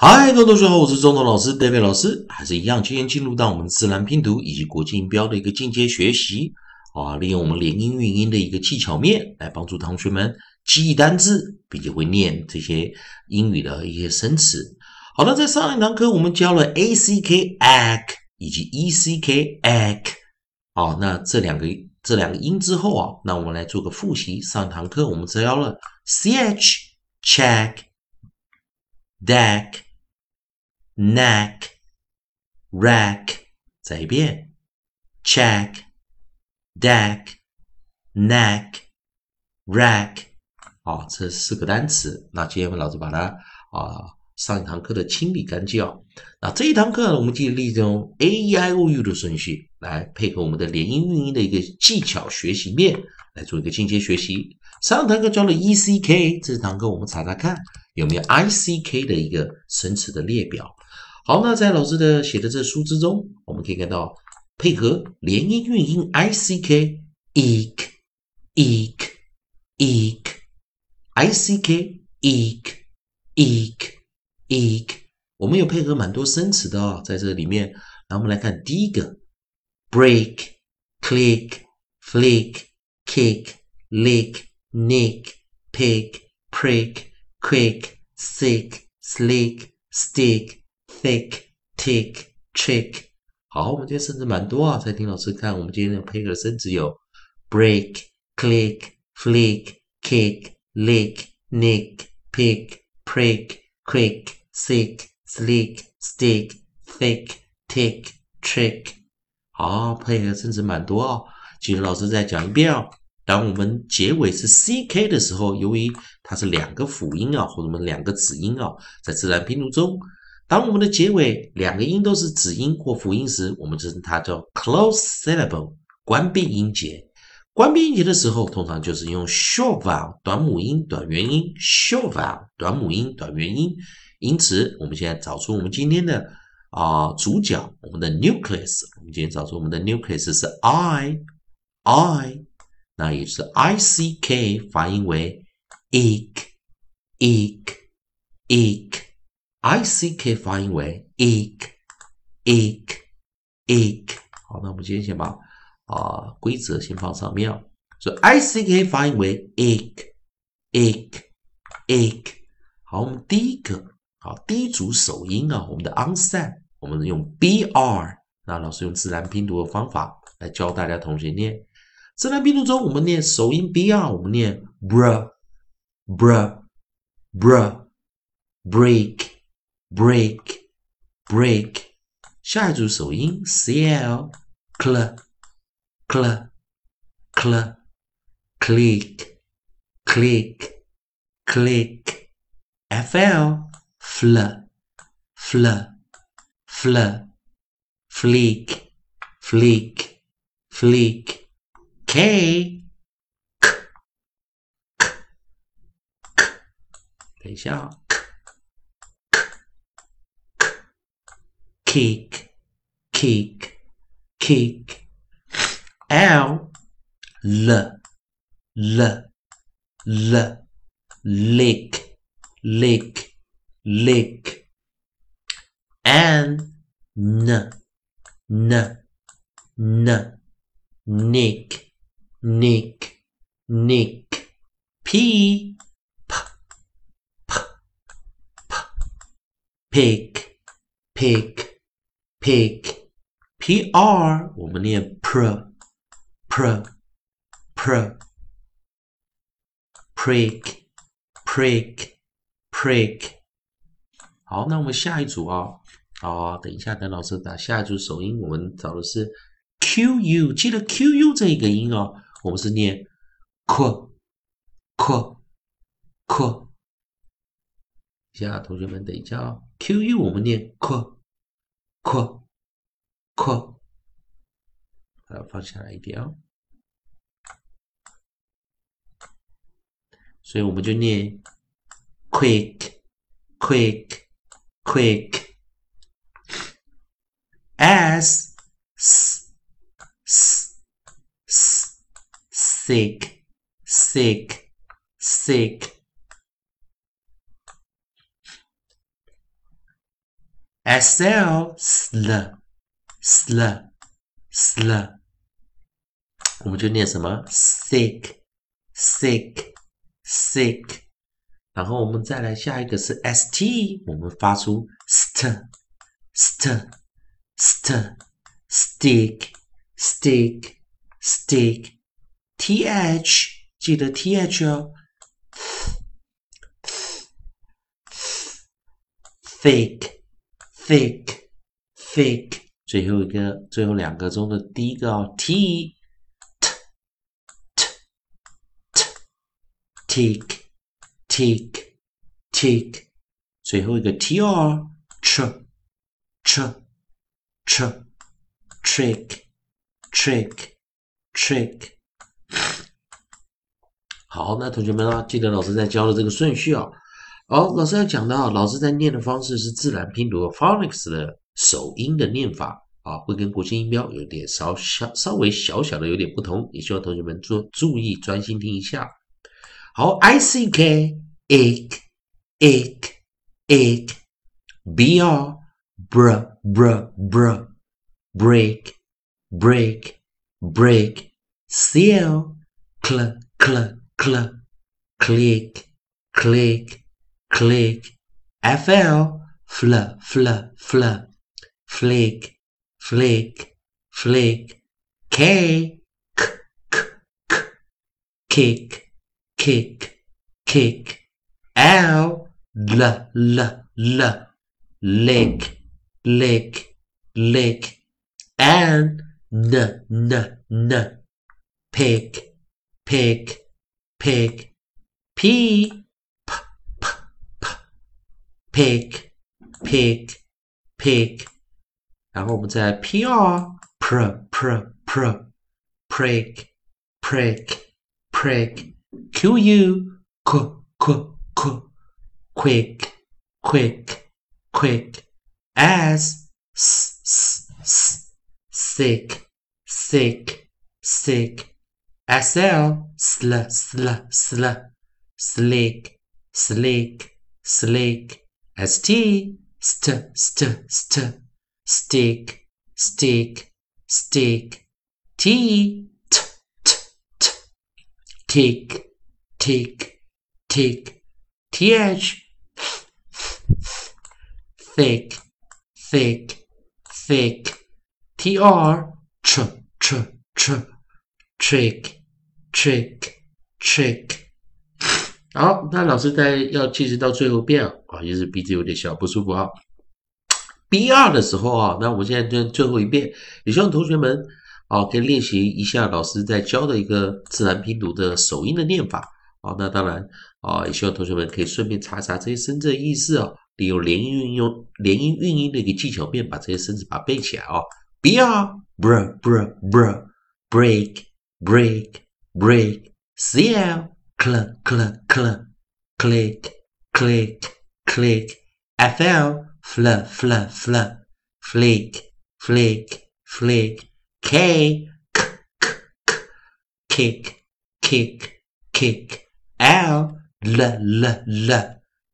嗨，各位同学好，我是中通老师 David 老师，还是一样，今天进入到我们自然拼读以及国际音标的一个进阶学习啊，利用我们连音韵音的一个技巧面来帮助同学们记忆单字，并且会念这些英语的一些生词。好的，在上一堂课我们教了 a c k ack 以及 e c k ack，啊，那这两个这两个音之后啊，那我们来做个复习。上一堂课我们教了 c h check deck。Neck, rack，再一遍，check, deck, neck, rack，啊，这四个单词。那今天老师把它啊上一堂课的清理干净。那这一堂课呢我们继续利用 a e i o u 的顺序来配合我们的连音韵音的一个技巧学习面来做一个进阶学习。上堂课教了 e c k，这堂课我们查查看有没有 i c k 的一个生词的列表。好，那在老师的写的这书之中，我们可以看到配合连音韵音 i c k eek eek eek i c k eek eek eek，我们有配合蛮多生词的哦，在这里面。那我们来看第一个，break click flick kick lick nick pick prick quick sick slick stick。Thick, tick, trick。好，我们今天生词蛮多啊。再听老师看，我们今天的配合生词有：break, click, flick, kick, lick, nick, pick, prick, quick, sick, slick, stick, thick, tick, trick。好，配合生词蛮多啊。其实老师再讲一遍哦。当我们结尾是 ck 的时候，由于它是两个辅音啊，或者我们两个子音啊，在自然拼读中。当我们的结尾两个音都是子音或辅音时，我们称它叫 close syllable 关闭音节。关闭音节的时候，通常就是用 short vowel 短母音、短元音 short vowel 短母音、短元音。因此，我们现在找出我们今天的啊主角，我们的 nucleus。我们今天找出我们的 nucleus 是 i i，那也是 i c k 发音为 ik ik ik。I C K 发音为 ik，ik，ik。好，那我们今天先把啊规则先放上面。所以 I C K 发音为 ik，ik，ik。好，我们第一个好第一组首音啊，我们的 onset，我们用 B R。那老师用自然拼读的方法来教大家同学念。自然拼读中，我们念首音 B R，我们念 br，br，br，break。break break，下一组首音 cl cl cl cl click click click fl fl fl fl flick flick flick k k k k，等一下。 Kick, kick, kick. L, l, l, l, lick, lick, lick. N, n, n, n, nick, nick, nick. P, p, p, p, pick, pick pick p r 我们念 pr pr pr prick prick prick 好，那我们下一组啊，哦，等一下，等老师打下一组首音，我们找的是 q u，记得 q u 这一个音哦，我们是念 q q q，下同学们等一下哦，q u 我们念 q。扩扩，把它放下来一点啊。所以我们就念 quick quick quick as s s s sick sick sick S L sl sl sl，我们就念什么 sick sick sick，然后我们再来下一个是 S T，我们发出 st st st stick stick stick T H，记得 T H 哦。thick thick thick，最后一个最后两个中的第一个哦，t t t t tick tick tick，最后一个 t r ch ch ch trick trick trick。好，那同学们啊，记得老师在教的这个顺序啊。好，老师要讲到，老师在念的方式是自然拼读 （phonics） 的首音的念法啊，会跟国际音标有点稍小、稍微小小的有点不同，也希望同学们做注意，专心听一下。好，I C K egg egg egg B R br br br break break break C L cl cl cl click click click, fl, fl, fl, fl, flick, flick, flick, k, k, k, k, kick, kick, kick, l, l, l, l, lick, lick, lick, n, n, n, n, pick, pick, pick, p, pick pick pick，然后我们再 p r pr pr pr prick prick prick q u q q q quick quick quick as s s s sick sick sick sl sl sl sl slick slick slick st st st st. Stick stick stick. T. T t t. Tick tick tick. Th thick thick thick. Tr tr tr tr. Trick trick trick 好，那老师在要进行到最后遍啊，也是鼻子有点小不舒服啊。B 二的时候啊，那我们现在就最后一遍，也希望同学们啊可以练习一下老师在教的一个自然拼读的首音的念法啊。那当然啊，也希望同学们可以顺便查查这些生字的意思啊，利用连音运用连音运音的一个技巧面，把这些生字把它背起来啊。B 二，br br br break break break C L。Cl cl cl click click click. Fl fl fl fl. Flick flick flick. K k k k. Kick kick kick. L l l l.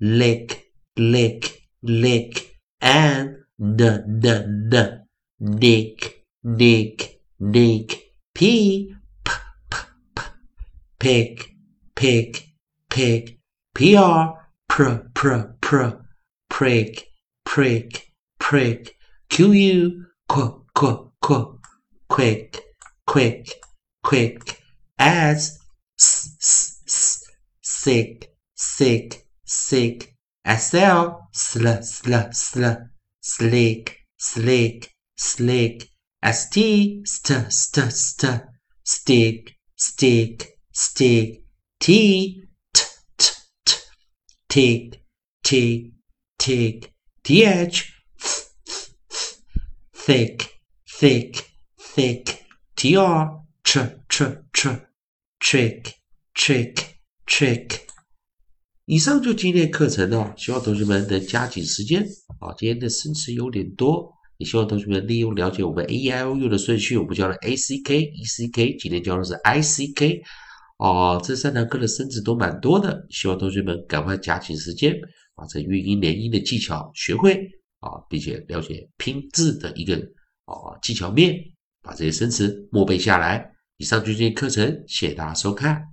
Lick lick lick. And n n n nick nick nick p p p p. Pick pick, pick, pr, pr, pr, pr, prick, prick, prick, qu, qu, qu, qu, quick, quick, quick, as, s, s, s, sick, sick, sick, sl, sl, sl, sl, slick, slick, slick, st, st, st, st, stick, stick, stick, T, t, t, t, tick, tick, tick, th, thick, thick, thick, tr, ch, ch, ch, trick, trick, trick。以上就今天课程了，希望同学们能加紧时间啊！今天的生词有点多，也希望同学们利用了解我们 A E I O U 的顺序，我们教了 A C K E C K，今天教的是 I C K。哦这三堂课的生词都蛮多的希望同学们赶快加紧时间把这韵音连音的技巧学会啊并且了解拼字的一个哦技巧面把这些生词默背下来。以上就是这些课程谢谢大家收看。